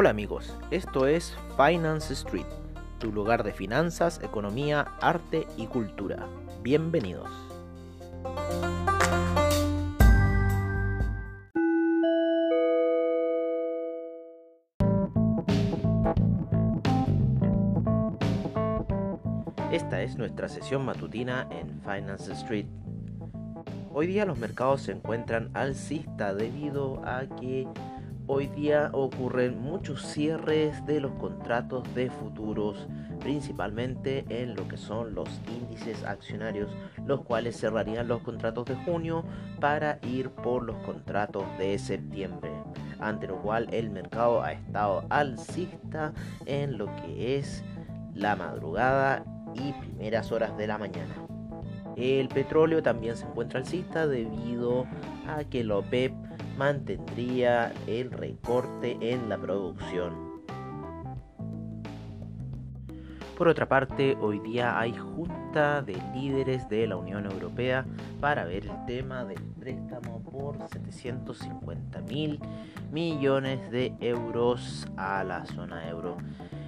Hola amigos, esto es Finance Street, tu lugar de finanzas, economía, arte y cultura. Bienvenidos. Esta es nuestra sesión matutina en Finance Street. Hoy día los mercados se encuentran alcista debido a que Hoy día ocurren muchos cierres de los contratos de futuros, principalmente en lo que son los índices accionarios, los cuales cerrarían los contratos de junio para ir por los contratos de septiembre, ante lo cual el mercado ha estado alcista en lo que es la madrugada y primeras horas de la mañana. El petróleo también se encuentra alcista debido a que la OPEP mantendría el recorte en la producción. Por otra parte, hoy día hay junta de líderes de la Unión Europea para ver el tema del préstamo por 750 mil millones de euros a la zona euro.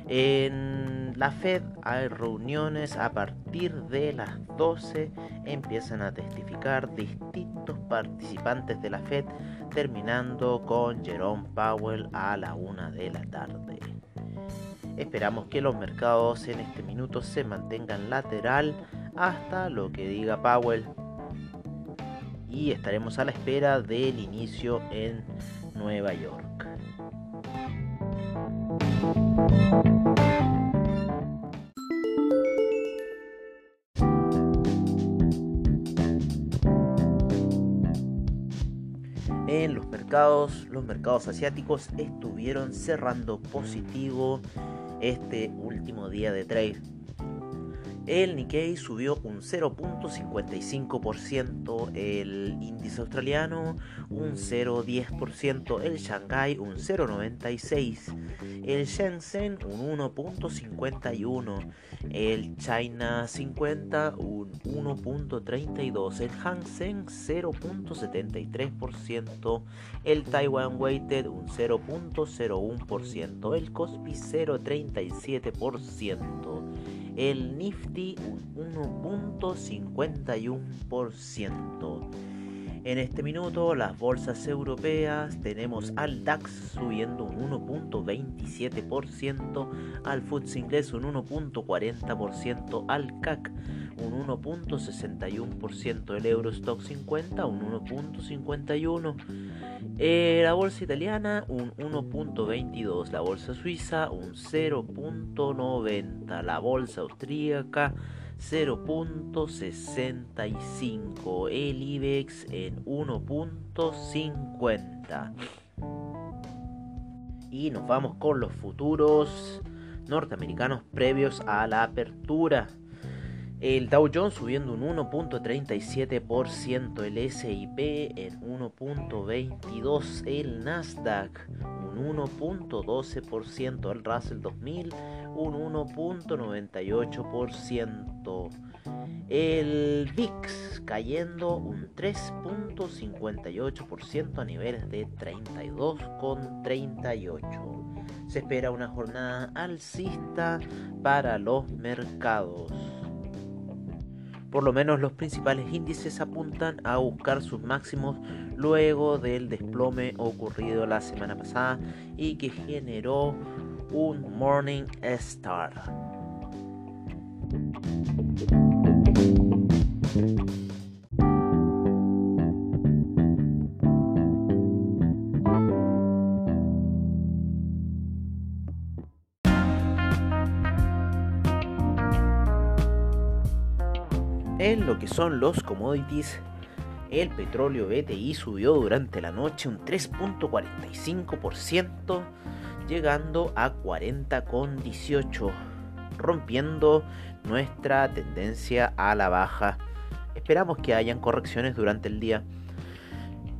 En la Fed hay reuniones a partir de las 12, empiezan a testificar distintos participantes de la Fed terminando con Jerome Powell a la una de la tarde. Esperamos que los mercados en este minuto se mantengan lateral hasta lo que diga Powell y estaremos a la espera del inicio en Nueva York. En los mercados, los mercados asiáticos estuvieron cerrando positivo este último día de trade. El Nikkei subió un 0.55%, el índice australiano un 0.10%, el Shanghai un 0.96%, el Shenzhen un 1.51%, el China 50 un 1.32%, el Hang Seng 0.73%, el Taiwan Weighted un 0.01%, el Kospi 0.37% el Nifty un 1.51%. En este minuto las bolsas europeas tenemos al DAX subiendo un 1.27%, al FTSE inglés un 1.40%, al CAC un 1.61%, el Eurostock 50 un 1.51%, eh, la bolsa italiana un 1.22, la bolsa suiza un 0.90, la bolsa austríaca 0.65, el IBEX en 1.50. Y nos vamos con los futuros norteamericanos previos a la apertura. El Dow Jones subiendo un 1.37%, el SIP en 1.22%, el Nasdaq un 1.12%, el Russell 2000 un 1.98%, el VIX cayendo un 3.58% a niveles de 32,38. Se espera una jornada alcista para los mercados. Por lo menos los principales índices apuntan a buscar sus máximos luego del desplome ocurrido la semana pasada y que generó un Morning Star. En lo que son los commodities, el petróleo BTI subió durante la noche un 3.45%, llegando a 40,18, rompiendo nuestra tendencia a la baja. Esperamos que hayan correcciones durante el día.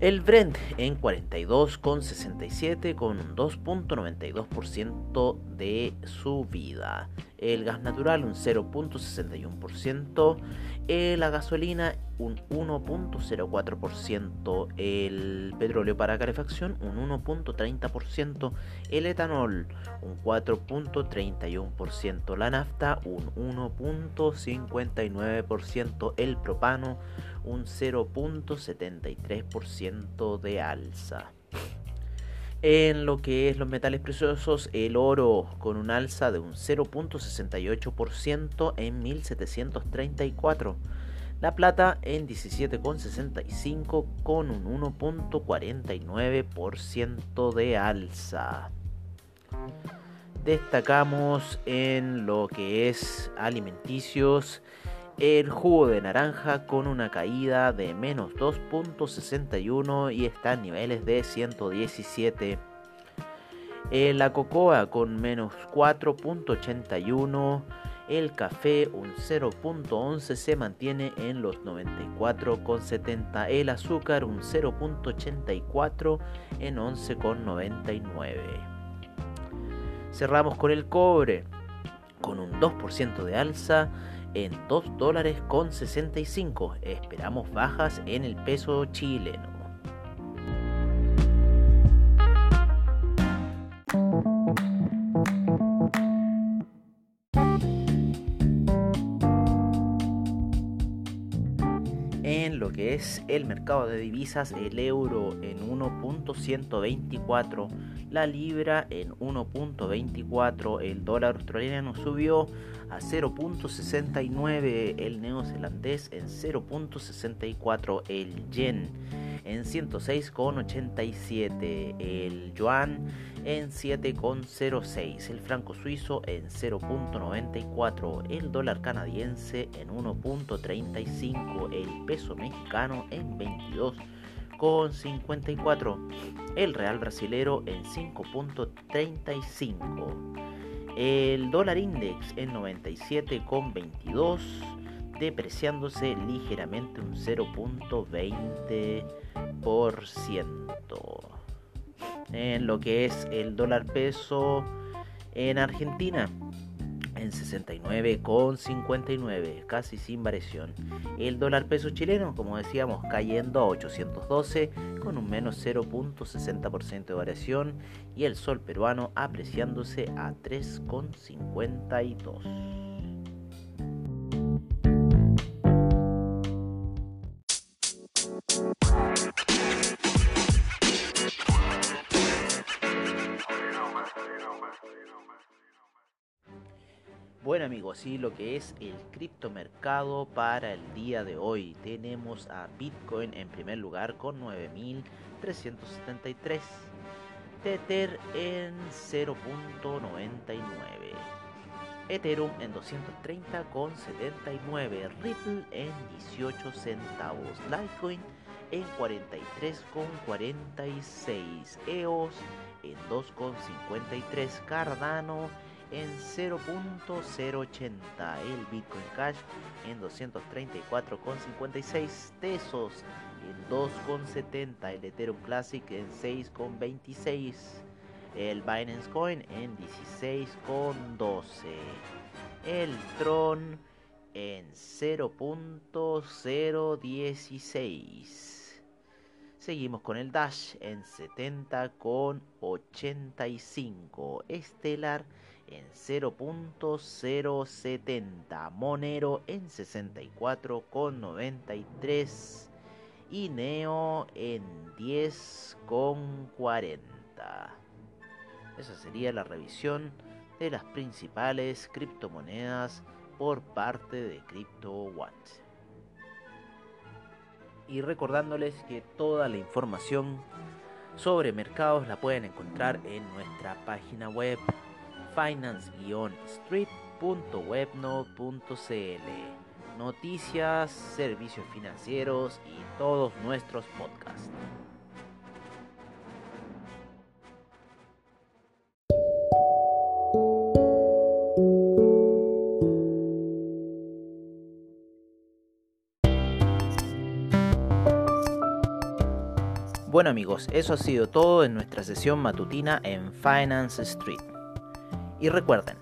El Brent en 42,67 con un 2.92% de subida. El gas natural un 0.61%. La gasolina un 1.04%, el petróleo para calefacción un 1.30%, el etanol un 4.31%, la nafta un 1.59%, el propano un 0.73% de alza. En lo que es los metales preciosos, el oro con un alza de un 0.68% en 1734. La plata en 17,65 con un 1.49% de alza. Destacamos en lo que es alimenticios el jugo de naranja con una caída de menos 2.61 y está en niveles de 117. La cocoa con menos 4.81. El café un 0.11 se mantiene en los 94.70. El azúcar un 0.84 en 11.99. Cerramos con el cobre con un 2% de alza en 2 dólares con 65. Esperamos bajas en el peso chileno. Lo que es el mercado de divisas, el euro en 1.124, la libra en 1.24, el dólar australiano subió a 0.69, el neozelandés en 0.64, el yen en 106,87, el yuan en 7,06, el franco suizo en 0.94, el dólar canadiense en 1.35, el peso mexicano en 22,54, el real brasilero en 5.35 el dólar index en 97,22, depreciándose ligeramente un 0.20%. En lo que es el dólar peso en Argentina, en 69,59, casi sin variación. El dólar peso chileno, como decíamos, cayendo a 812 con un menos 0.60% de variación y el sol peruano apreciándose a 3,52. Bueno amigos, sí, lo que es el criptomercado para el día de hoy. Tenemos a Bitcoin en primer lugar con 9.373. Tether en 0.99. Ethereum en 230 con 79. Ripple en 18 centavos. Litecoin en 43 con 46. EOS en 2,53. Cardano en 0.080, el Bitcoin Cash en 234,56 pesos, en 2,70, el Ethereum Classic en 6,26, el Binance Coin en 16,12, el Tron en 0.016. Seguimos con el Dash en 70,85. Estelar en 0.070, Monero en 64,93 y Neo en 10,40. Esa sería la revisión de las principales criptomonedas por parte de CryptoWatt. Y recordándoles que toda la información sobre mercados la pueden encontrar en nuestra página web finance-street.webnode.cl. Noticias, servicios financieros y todos nuestros podcasts. Bueno amigos, eso ha sido todo en nuestra sesión matutina en Finance Street. Y recuerden,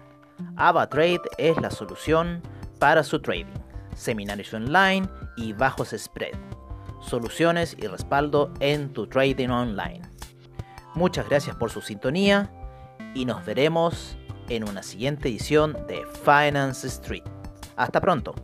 AvaTrade es la solución para su trading. seminarios online y bajos spread. Soluciones y respaldo en tu trading online. Muchas gracias por su sintonía y nos veremos en una siguiente edición de Finance Street. Hasta pronto.